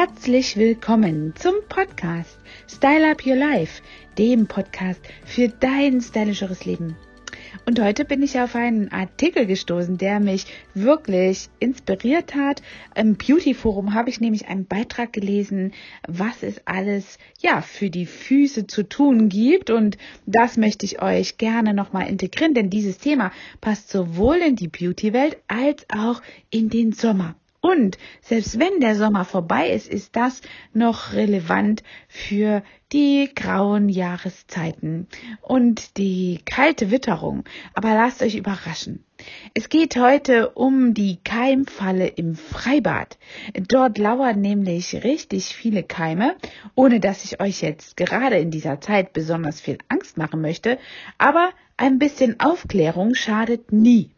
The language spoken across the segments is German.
Herzlich willkommen zum Podcast Style Up Your Life, dem Podcast für dein stylischeres Leben. Und heute bin ich auf einen Artikel gestoßen, der mich wirklich inspiriert hat. Im Beauty Forum habe ich nämlich einen Beitrag gelesen, was es alles ja für die Füße zu tun gibt und das möchte ich euch gerne nochmal integrieren, denn dieses Thema passt sowohl in die Beauty Welt als auch in den Sommer. Und selbst wenn der Sommer vorbei ist, ist das noch relevant für die grauen Jahreszeiten und die kalte Witterung. Aber lasst euch überraschen. Es geht heute um die Keimfalle im Freibad. Dort lauern nämlich richtig viele Keime, ohne dass ich euch jetzt gerade in dieser Zeit besonders viel Angst machen möchte. Aber ein bisschen Aufklärung schadet nie.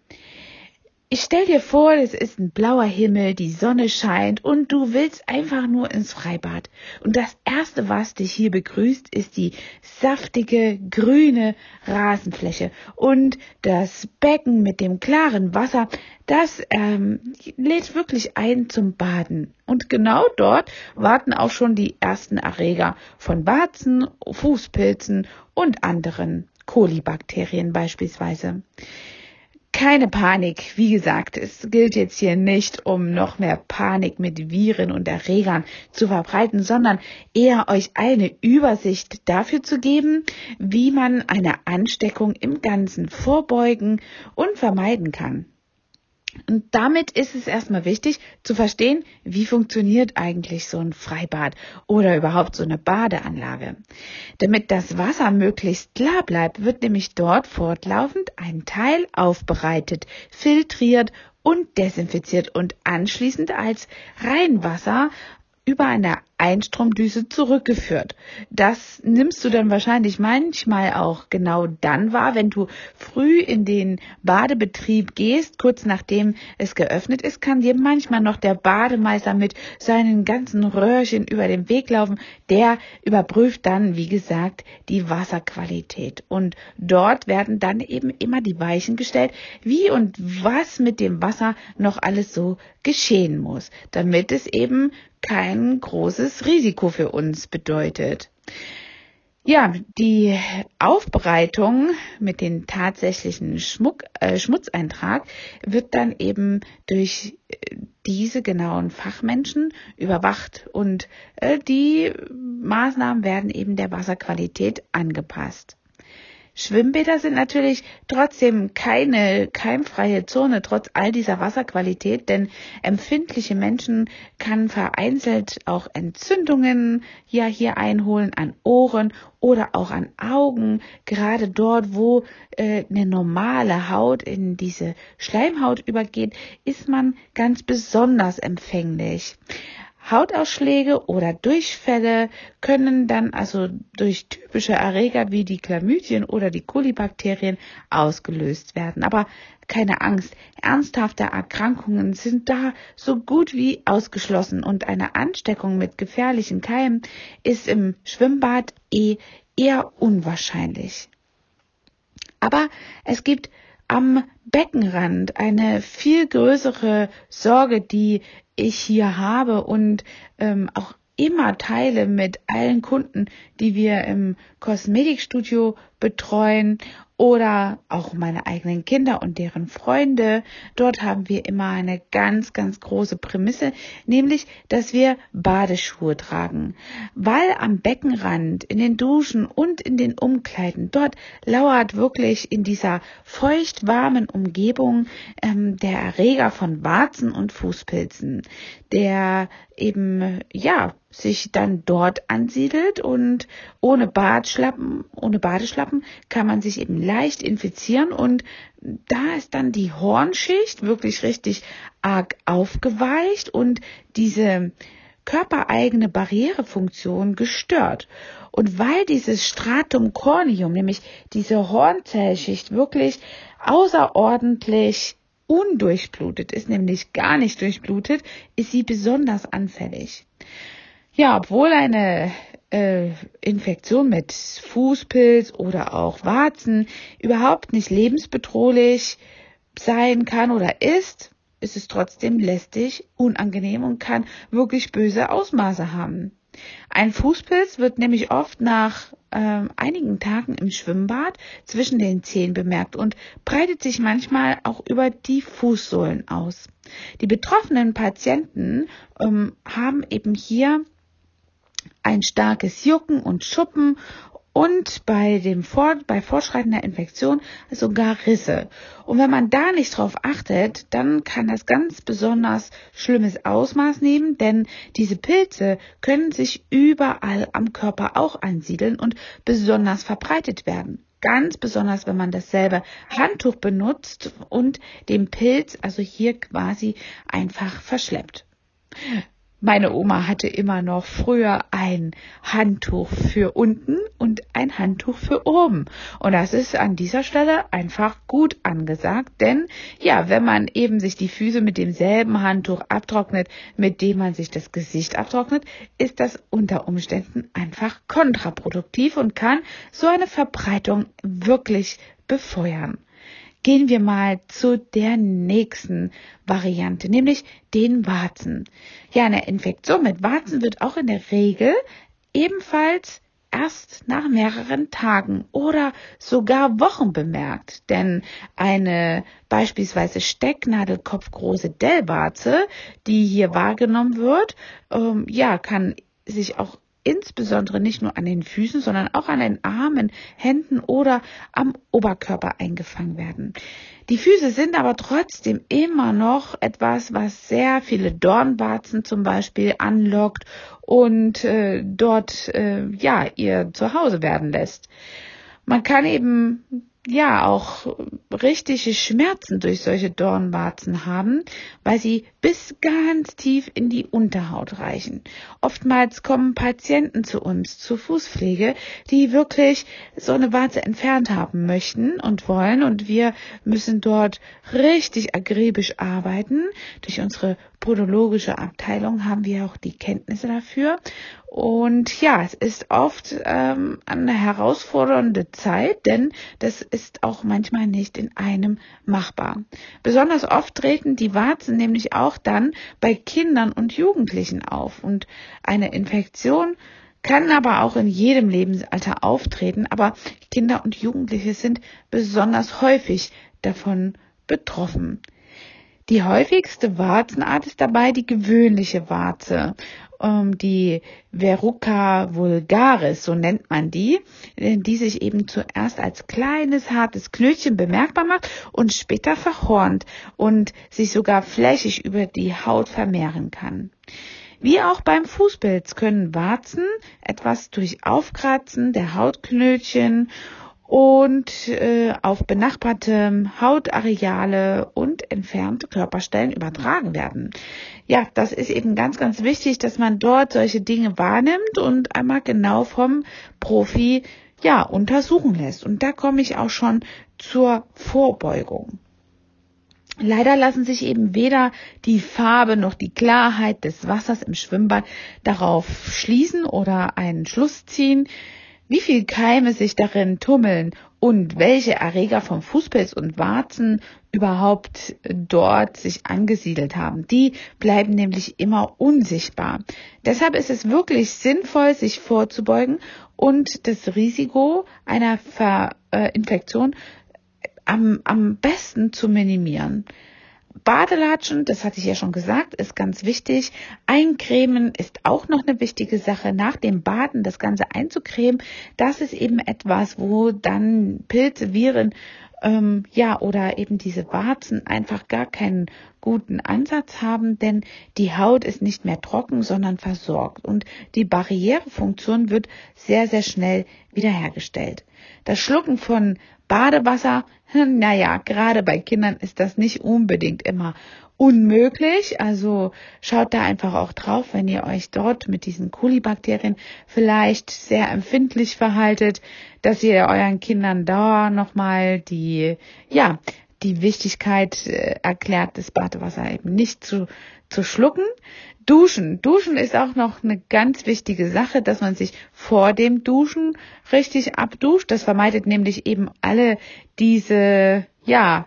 Ich stell dir vor, es ist ein blauer Himmel, die Sonne scheint und du willst einfach nur ins Freibad. Und das erste, was dich hier begrüßt, ist die saftige grüne Rasenfläche und das Becken mit dem klaren Wasser. Das ähm, lädt wirklich ein zum Baden. Und genau dort warten auch schon die ersten Erreger von Warzen, Fußpilzen und anderen Kolibakterien beispielsweise keine Panik. Wie gesagt, es gilt jetzt hier nicht, um noch mehr Panik mit Viren und Erregern zu verbreiten, sondern eher euch eine Übersicht dafür zu geben, wie man eine Ansteckung im Ganzen vorbeugen und vermeiden kann. Und damit ist es erstmal wichtig zu verstehen, wie funktioniert eigentlich so ein Freibad oder überhaupt so eine Badeanlage. Damit das Wasser möglichst klar bleibt, wird nämlich dort fortlaufend ein Teil aufbereitet, filtriert und desinfiziert und anschließend als Reinwasser über eine Einstromdüse zurückgeführt. Das nimmst du dann wahrscheinlich manchmal auch genau dann wahr, wenn du früh in den Badebetrieb gehst, kurz nachdem es geöffnet ist, kann dir manchmal noch der Bademeister mit seinen ganzen Röhrchen über den Weg laufen. Der überprüft dann, wie gesagt, die Wasserqualität. Und dort werden dann eben immer die Weichen gestellt, wie und was mit dem Wasser noch alles so geschehen muss, damit es eben kein großes Risiko für uns bedeutet. Ja, die Aufbereitung mit dem tatsächlichen Schmuck, äh, Schmutzeintrag wird dann eben durch äh, diese genauen Fachmenschen überwacht und äh, die Maßnahmen werden eben der Wasserqualität angepasst. Schwimmbäder sind natürlich trotzdem keine keimfreie Zone, trotz all dieser Wasserqualität, denn empfindliche Menschen kann vereinzelt auch Entzündungen ja hier einholen an Ohren oder auch an Augen, gerade dort, wo äh, eine normale Haut in diese Schleimhaut übergeht, ist man ganz besonders empfänglich. Hautausschläge oder Durchfälle können dann also durch typische Erreger wie die Chlamydien oder die Kolibakterien ausgelöst werden. Aber keine Angst, ernsthafte Erkrankungen sind da so gut wie ausgeschlossen und eine Ansteckung mit gefährlichen Keimen ist im Schwimmbad eh eher unwahrscheinlich. Aber es gibt am Beckenrand eine viel größere Sorge, die ich hier habe und ähm, auch immer teile mit allen Kunden, die wir im Kosmetikstudio betreuen oder auch meine eigenen Kinder und deren Freunde. Dort haben wir immer eine ganz, ganz große Prämisse, nämlich, dass wir Badeschuhe tragen. Weil am Beckenrand, in den Duschen und in den Umkleiden, dort lauert wirklich in dieser feucht warmen Umgebung ähm, der Erreger von Warzen und Fußpilzen, der eben, ja, sich dann dort ansiedelt und ohne Badschlappen, ohne Badeschlappen kann man sich eben leicht infizieren und da ist dann die Hornschicht wirklich richtig arg aufgeweicht und diese körpereigene Barrierefunktion gestört. Und weil dieses Stratum corneum, nämlich diese Hornzellschicht wirklich außerordentlich undurchblutet ist, nämlich gar nicht durchblutet, ist sie besonders anfällig. Ja, obwohl eine äh, Infektion mit Fußpilz oder auch Warzen überhaupt nicht lebensbedrohlich sein kann oder ist, ist es trotzdem lästig, unangenehm und kann wirklich böse Ausmaße haben. Ein Fußpilz wird nämlich oft nach äh, einigen Tagen im Schwimmbad zwischen den Zehen bemerkt und breitet sich manchmal auch über die Fußsohlen aus. Die betroffenen Patienten ähm, haben eben hier ein starkes Jucken und Schuppen und bei dem Vor bei fortschreitender Infektion sogar Risse. Und wenn man da nicht drauf achtet, dann kann das ganz besonders schlimmes Ausmaß nehmen, denn diese Pilze können sich überall am Körper auch ansiedeln und besonders verbreitet werden. Ganz besonders, wenn man dasselbe Handtuch benutzt und den Pilz also hier quasi einfach verschleppt. Meine Oma hatte immer noch früher ein Handtuch für unten und ein Handtuch für oben. Und das ist an dieser Stelle einfach gut angesagt, denn ja, wenn man eben sich die Füße mit demselben Handtuch abtrocknet, mit dem man sich das Gesicht abtrocknet, ist das unter Umständen einfach kontraproduktiv und kann so eine Verbreitung wirklich befeuern gehen wir mal zu der nächsten Variante, nämlich den Warzen. Ja, eine Infektion mit Warzen wird auch in der Regel ebenfalls erst nach mehreren Tagen oder sogar Wochen bemerkt. Denn eine beispielsweise stecknadelkopfgroße Dellwarze, die hier wahrgenommen wird, ähm, ja, kann sich auch insbesondere nicht nur an den Füßen, sondern auch an den Armen, Händen oder am Oberkörper eingefangen werden. Die Füße sind aber trotzdem immer noch etwas, was sehr viele Dornwarzen zum Beispiel anlockt und äh, dort äh, ja ihr Zuhause werden lässt. Man kann eben ja auch richtige Schmerzen durch solche Dornwarzen haben, weil sie bis ganz tief in die Unterhaut reichen. Oftmals kommen Patienten zu uns zur Fußpflege, die wirklich so eine Warze entfernt haben möchten und wollen und wir müssen dort richtig akribisch arbeiten. Durch unsere podologische Abteilung haben wir auch die Kenntnisse dafür und ja, es ist oft ähm, eine herausfordernde Zeit, denn das ist auch manchmal nicht in einem machbar. Besonders oft treten die Warzen nämlich auch dann bei Kindern und Jugendlichen auf. Und eine Infektion kann aber auch in jedem Lebensalter auftreten, aber Kinder und Jugendliche sind besonders häufig davon betroffen. Die häufigste Warzenart ist dabei die gewöhnliche Warze ähm, die Verruca vulgaris, so nennt man die, äh, die sich eben zuerst als kleines, hartes Knötchen bemerkbar macht und später verhornt und sich sogar flächig über die Haut vermehren kann. Wie auch beim Fußpilz können Warzen etwas durch Aufkratzen der Hautknötchen und äh, auf benachbarte Hautareale und entfernte Körperstellen übertragen werden. Ja, das ist eben ganz, ganz wichtig, dass man dort solche Dinge wahrnimmt und einmal genau vom Profi ja untersuchen lässt. Und da komme ich auch schon zur Vorbeugung. Leider lassen sich eben weder die Farbe noch die Klarheit des Wassers im Schwimmbad darauf schließen oder einen Schluss ziehen, wie viel Keime sich darin tummeln und welche Erreger vom Fußpilz und Warzen überhaupt dort sich angesiedelt haben. Die bleiben nämlich immer unsichtbar. Deshalb ist es wirklich sinnvoll, sich vorzubeugen und das Risiko einer Ver äh, Infektion am, am besten zu minimieren. Badelatschen, das hatte ich ja schon gesagt, ist ganz wichtig. Eincremen ist auch noch eine wichtige Sache. Nach dem Baden das Ganze einzucremen, das ist eben etwas, wo dann Pilze, Viren, ähm, ja, oder eben diese Warzen einfach gar keinen guten Ansatz haben, denn die Haut ist nicht mehr trocken, sondern versorgt und die Barrierefunktion wird sehr, sehr schnell wiederhergestellt. Das Schlucken von Badewasser, naja, gerade bei Kindern ist das nicht unbedingt immer unmöglich. Also schaut da einfach auch drauf, wenn ihr euch dort mit diesen Kolibakterien vielleicht sehr empfindlich verhaltet, dass ihr euren Kindern da nochmal die, ja, die Wichtigkeit äh, erklärt, das Badewasser eben nicht zu zu schlucken. Duschen. Duschen ist auch noch eine ganz wichtige Sache, dass man sich vor dem Duschen richtig abduscht. Das vermeidet nämlich eben alle diese, ja,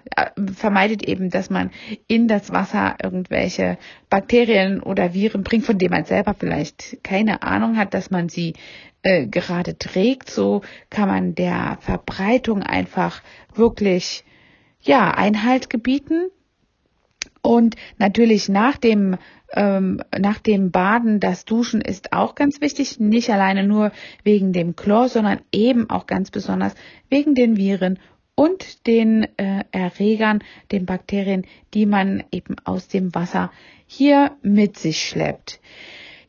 vermeidet eben, dass man in das Wasser irgendwelche Bakterien oder Viren bringt, von denen man selber vielleicht keine Ahnung hat, dass man sie äh, gerade trägt. So kann man der Verbreitung einfach wirklich, ja, Einhalt gebieten. Und natürlich nach dem ähm, nach dem Baden das Duschen ist auch ganz wichtig, nicht alleine nur wegen dem Chlor, sondern eben auch ganz besonders wegen den Viren und den äh, Erregern, den Bakterien, die man eben aus dem Wasser hier mit sich schleppt.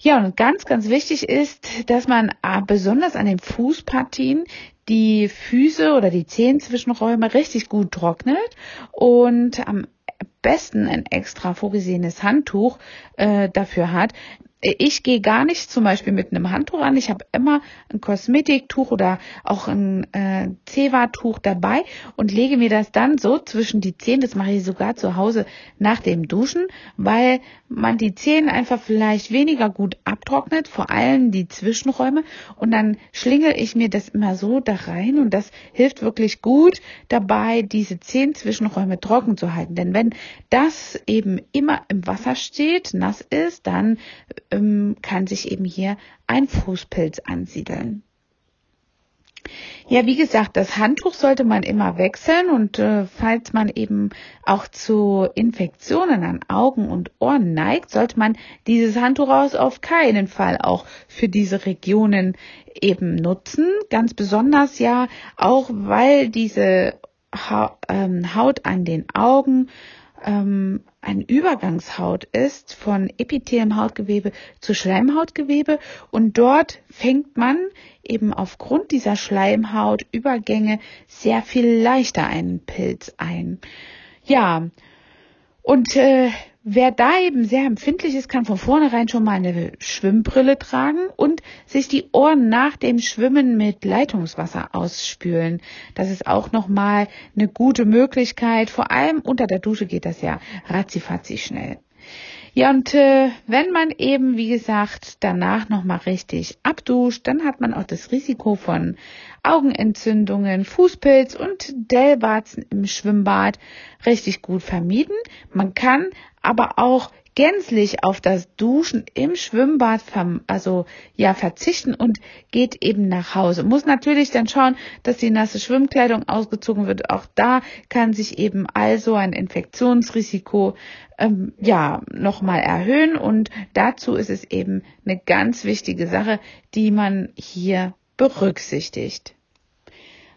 Ja, und ganz, ganz wichtig ist, dass man äh, besonders an den Fußpartien die Füße oder die Zehenzwischenräume richtig gut trocknet und am besten ein extra vorgesehenes Handtuch äh, dafür hat. Ich gehe gar nicht zum Beispiel mit einem Handtuch an. Ich habe immer ein Kosmetiktuch oder auch ein äh, Zewa-Tuch dabei und lege mir das dann so zwischen die Zehen. Das mache ich sogar zu Hause nach dem Duschen, weil man die Zehen einfach vielleicht weniger gut abtrocknet, vor allem die Zwischenräume. Und dann schlingel ich mir das immer so da rein und das hilft wirklich gut dabei, diese Zehenzwischenräume trocken zu halten. Denn wenn das eben immer im Wasser steht, nass ist, dann ähm, kann sich eben hier ein Fußpilz ansiedeln. Ja, wie gesagt, das Handtuch sollte man immer wechseln und äh, falls man eben auch zu Infektionen an Augen und Ohren neigt, sollte man dieses Handtuch aus auf keinen Fall auch für diese Regionen eben nutzen. Ganz besonders ja auch, weil diese ha ähm, Haut an den Augen ähm, ein Übergangshaut ist von Epithelhautgewebe zu Schleimhautgewebe und dort fängt man eben aufgrund dieser Schleimhautübergänge sehr viel leichter einen Pilz ein. Ja, und äh, Wer da eben sehr empfindlich ist, kann von vornherein schon mal eine Schwimmbrille tragen und sich die Ohren nach dem Schwimmen mit Leitungswasser ausspülen. Das ist auch nochmal eine gute Möglichkeit. Vor allem unter der Dusche geht das ja ratzifatzi schnell. Ja, und äh, wenn man eben, wie gesagt, danach nochmal richtig abduscht, dann hat man auch das Risiko von Augenentzündungen, Fußpilz und Dellwarzen im Schwimmbad richtig gut vermieden. Man kann aber auch gänzlich auf das Duschen im Schwimmbad also ja verzichten und geht eben nach Hause. Muss natürlich dann schauen, dass die nasse Schwimmkleidung ausgezogen wird. Auch da kann sich eben also ein Infektionsrisiko ähm, ja nochmal erhöhen und dazu ist es eben eine ganz wichtige Sache, die man hier berücksichtigt.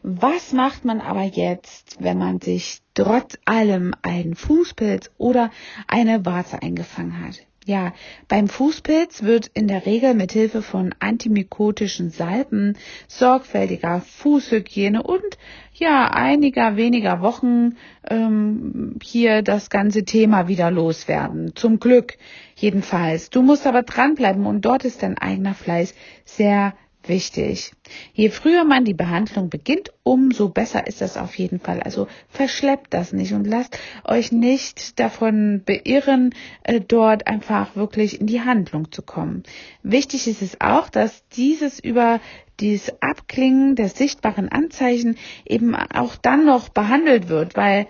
Was macht man aber jetzt, wenn man sich trotz allem einen Fußpilz oder eine Warze eingefangen hat? Ja, beim Fußpilz wird in der Regel mit Hilfe von antimykotischen Salben, sorgfältiger Fußhygiene und ja einiger weniger Wochen ähm, hier das ganze Thema wieder loswerden. Zum Glück jedenfalls. Du musst aber dranbleiben und dort ist dein eigener Fleiß sehr wichtig. Je früher man die Behandlung beginnt, umso besser ist das auf jeden Fall. Also verschleppt das nicht und lasst euch nicht davon beirren, äh, dort einfach wirklich in die Handlung zu kommen. Wichtig ist es auch, dass dieses über dieses Abklingen der sichtbaren Anzeichen eben auch dann noch behandelt wird, weil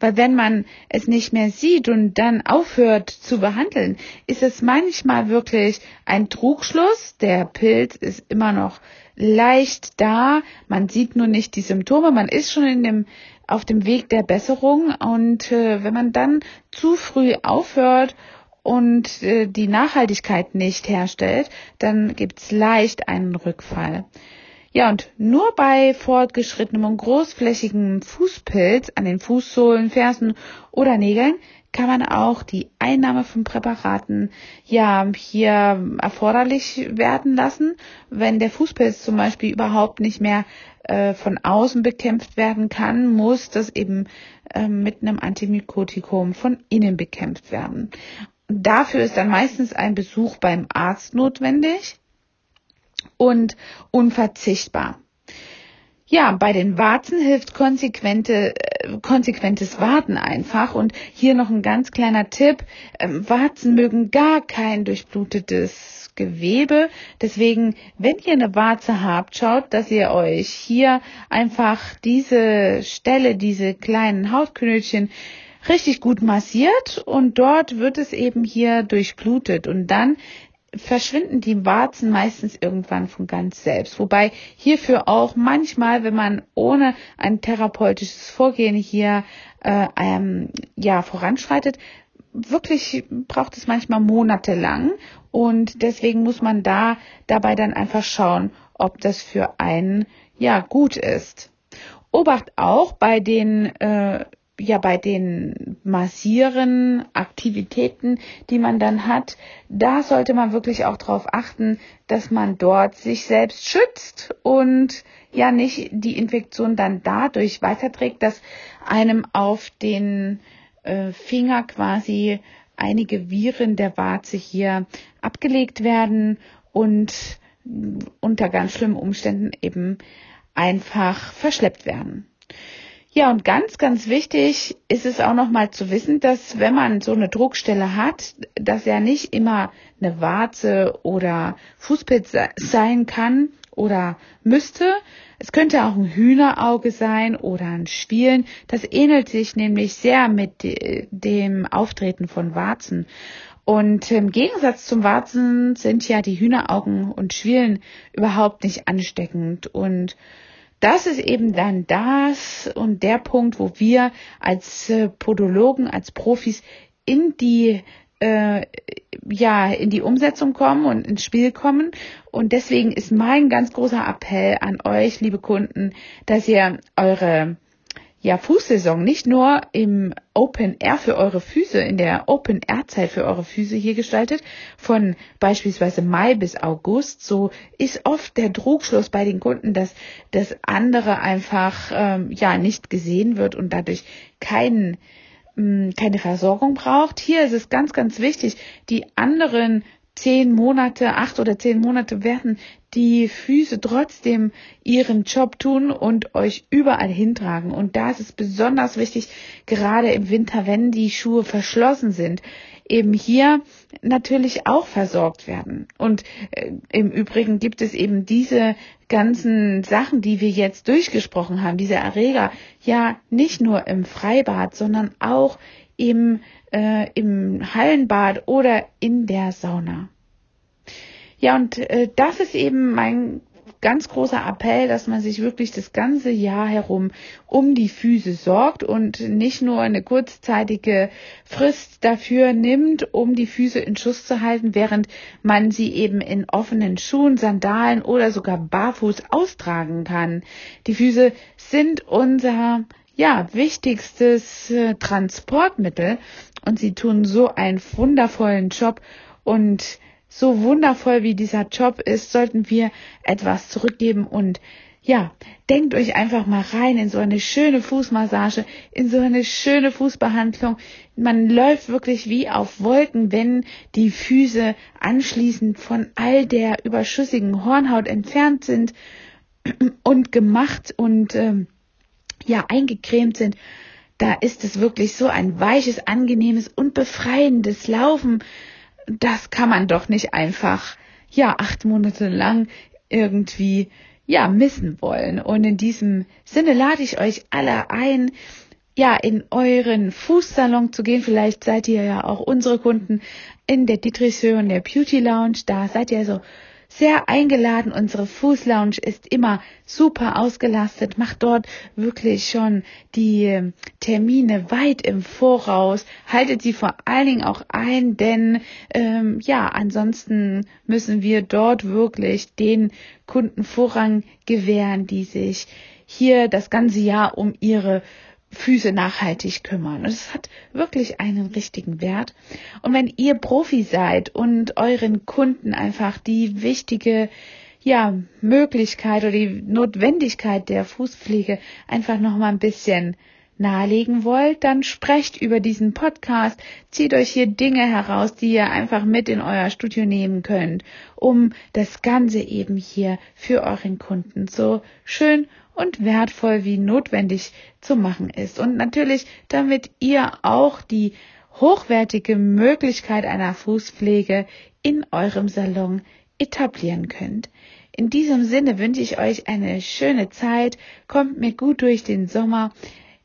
weil wenn man es nicht mehr sieht und dann aufhört zu behandeln, ist es manchmal wirklich ein Trugschluss. Der Pilz ist immer noch leicht da. Man sieht nur nicht die Symptome. Man ist schon in dem, auf dem Weg der Besserung. Und äh, wenn man dann zu früh aufhört und äh, die Nachhaltigkeit nicht herstellt, dann gibt's leicht einen Rückfall. Ja, und nur bei fortgeschrittenem und großflächigem Fußpilz an den Fußsohlen, Fersen oder Nägeln kann man auch die Einnahme von Präparaten ja hier erforderlich werden lassen, wenn der Fußpilz zum Beispiel überhaupt nicht mehr äh, von außen bekämpft werden kann, muss das eben äh, mit einem Antimykotikum von innen bekämpft werden. Dafür ist dann meistens ein Besuch beim Arzt notwendig und unverzichtbar. Ja, bei den Warzen hilft konsequente, äh, konsequentes Warten einfach. Und hier noch ein ganz kleiner Tipp. Ähm, Warzen mögen gar kein durchblutetes Gewebe. Deswegen, wenn ihr eine Warze habt, schaut, dass ihr euch hier einfach diese Stelle, diese kleinen Hautknötchen richtig gut massiert und dort wird es eben hier durchblutet und dann verschwinden die Warzen meistens irgendwann von ganz selbst. Wobei hierfür auch manchmal, wenn man ohne ein therapeutisches Vorgehen hier äh, ähm, ja voranschreitet, wirklich braucht es manchmal monatelang und deswegen muss man da dabei dann einfach schauen, ob das für einen ja gut ist. Obacht auch bei den äh, ja bei den massieren Aktivitäten, die man dann hat, da sollte man wirklich auch darauf achten, dass man dort sich selbst schützt und ja nicht die Infektion dann dadurch weiterträgt, dass einem auf den äh, Finger quasi einige Viren der Warze hier abgelegt werden und unter ganz schlimmen Umständen eben einfach verschleppt werden. Ja, und ganz, ganz wichtig ist es auch nochmal zu wissen, dass wenn man so eine Druckstelle hat, dass ja nicht immer eine Warze oder Fußpilz sein kann oder müsste. Es könnte auch ein Hühnerauge sein oder ein Schwielen. Das ähnelt sich nämlich sehr mit dem Auftreten von Warzen. Und im Gegensatz zum Warzen sind ja die Hühneraugen und Schwielen überhaupt nicht ansteckend und das ist eben dann das und der Punkt, wo wir als äh, Podologen, als Profis in die äh, ja in die Umsetzung kommen und ins Spiel kommen. Und deswegen ist mein ganz großer Appell an euch, liebe Kunden, dass ihr eure ja, Fußsaison nicht nur im Open Air für eure Füße, in der Open Air Zeit für eure Füße hier gestaltet, von beispielsweise Mai bis August, so ist oft der Trugschluss bei den Kunden, dass das andere einfach ähm, ja nicht gesehen wird und dadurch keinen mm, keine Versorgung braucht. Hier ist es ganz, ganz wichtig, die anderen zehn Monate, acht oder zehn Monate werden die Füße trotzdem ihren Job tun und euch überall hintragen. Und da ist es besonders wichtig, gerade im Winter, wenn die Schuhe verschlossen sind, eben hier natürlich auch versorgt werden. Und äh, im Übrigen gibt es eben diese ganzen Sachen, die wir jetzt durchgesprochen haben, diese Erreger, ja nicht nur im Freibad, sondern auch im äh, im Hallenbad oder in der Sauna. Ja, und äh, das ist eben mein ganz großer Appell, dass man sich wirklich das ganze Jahr herum um die Füße sorgt und nicht nur eine kurzzeitige Frist dafür nimmt, um die Füße in Schuss zu halten, während man sie eben in offenen Schuhen, Sandalen oder sogar barfuß austragen kann. Die Füße sind unser ja, wichtigstes äh, Transportmittel. Und sie tun so einen wundervollen Job. Und so wundervoll wie dieser Job ist, sollten wir etwas zurückgeben. Und ja, denkt euch einfach mal rein in so eine schöne Fußmassage, in so eine schöne Fußbehandlung. Man läuft wirklich wie auf Wolken, wenn die Füße anschließend von all der überschüssigen Hornhaut entfernt sind und gemacht. Und ähm, ja eingecremt sind, da ist es wirklich so ein weiches, angenehmes und befreiendes Laufen. Das kann man doch nicht einfach, ja, acht Monate lang irgendwie, ja, missen wollen. Und in diesem Sinne lade ich euch alle ein, ja, in euren Fußsalon zu gehen. Vielleicht seid ihr ja auch unsere Kunden in der Dietrichshöhe und der Beauty Lounge. Da seid ihr so sehr eingeladen. Unsere Fußlounge ist immer super ausgelastet. Macht dort wirklich schon die ähm, Termine weit im Voraus. Haltet sie vor allen Dingen auch ein, denn ähm, ja, ansonsten müssen wir dort wirklich den Kunden Vorrang gewähren, die sich hier das ganze Jahr um ihre Füße nachhaltig kümmern. Und es hat wirklich einen richtigen Wert. Und wenn ihr Profi seid und euren Kunden einfach die wichtige ja, Möglichkeit oder die Notwendigkeit der Fußpflege einfach noch mal ein bisschen nahelegen wollt, dann sprecht über diesen Podcast, zieht euch hier Dinge heraus, die ihr einfach mit in euer Studio nehmen könnt, um das Ganze eben hier für euren Kunden so schön und wertvoll wie notwendig zu machen ist. Und natürlich, damit ihr auch die hochwertige Möglichkeit einer Fußpflege in eurem Salon etablieren könnt. In diesem Sinne wünsche ich euch eine schöne Zeit, kommt mir gut durch den Sommer.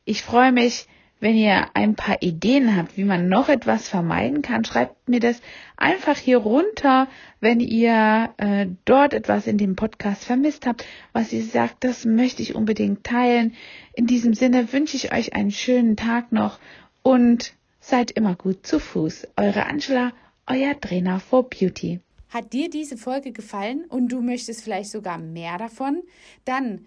Ich freue mich, wenn ihr ein paar Ideen habt, wie man noch etwas vermeiden kann, schreibt mir das einfach hier runter, wenn ihr äh, dort etwas in dem Podcast vermisst habt, was ihr sagt, das möchte ich unbedingt teilen. In diesem Sinne wünsche ich euch einen schönen Tag noch und seid immer gut zu Fuß. Eure Angela, euer Trainer for Beauty. Hat dir diese Folge gefallen und du möchtest vielleicht sogar mehr davon? Dann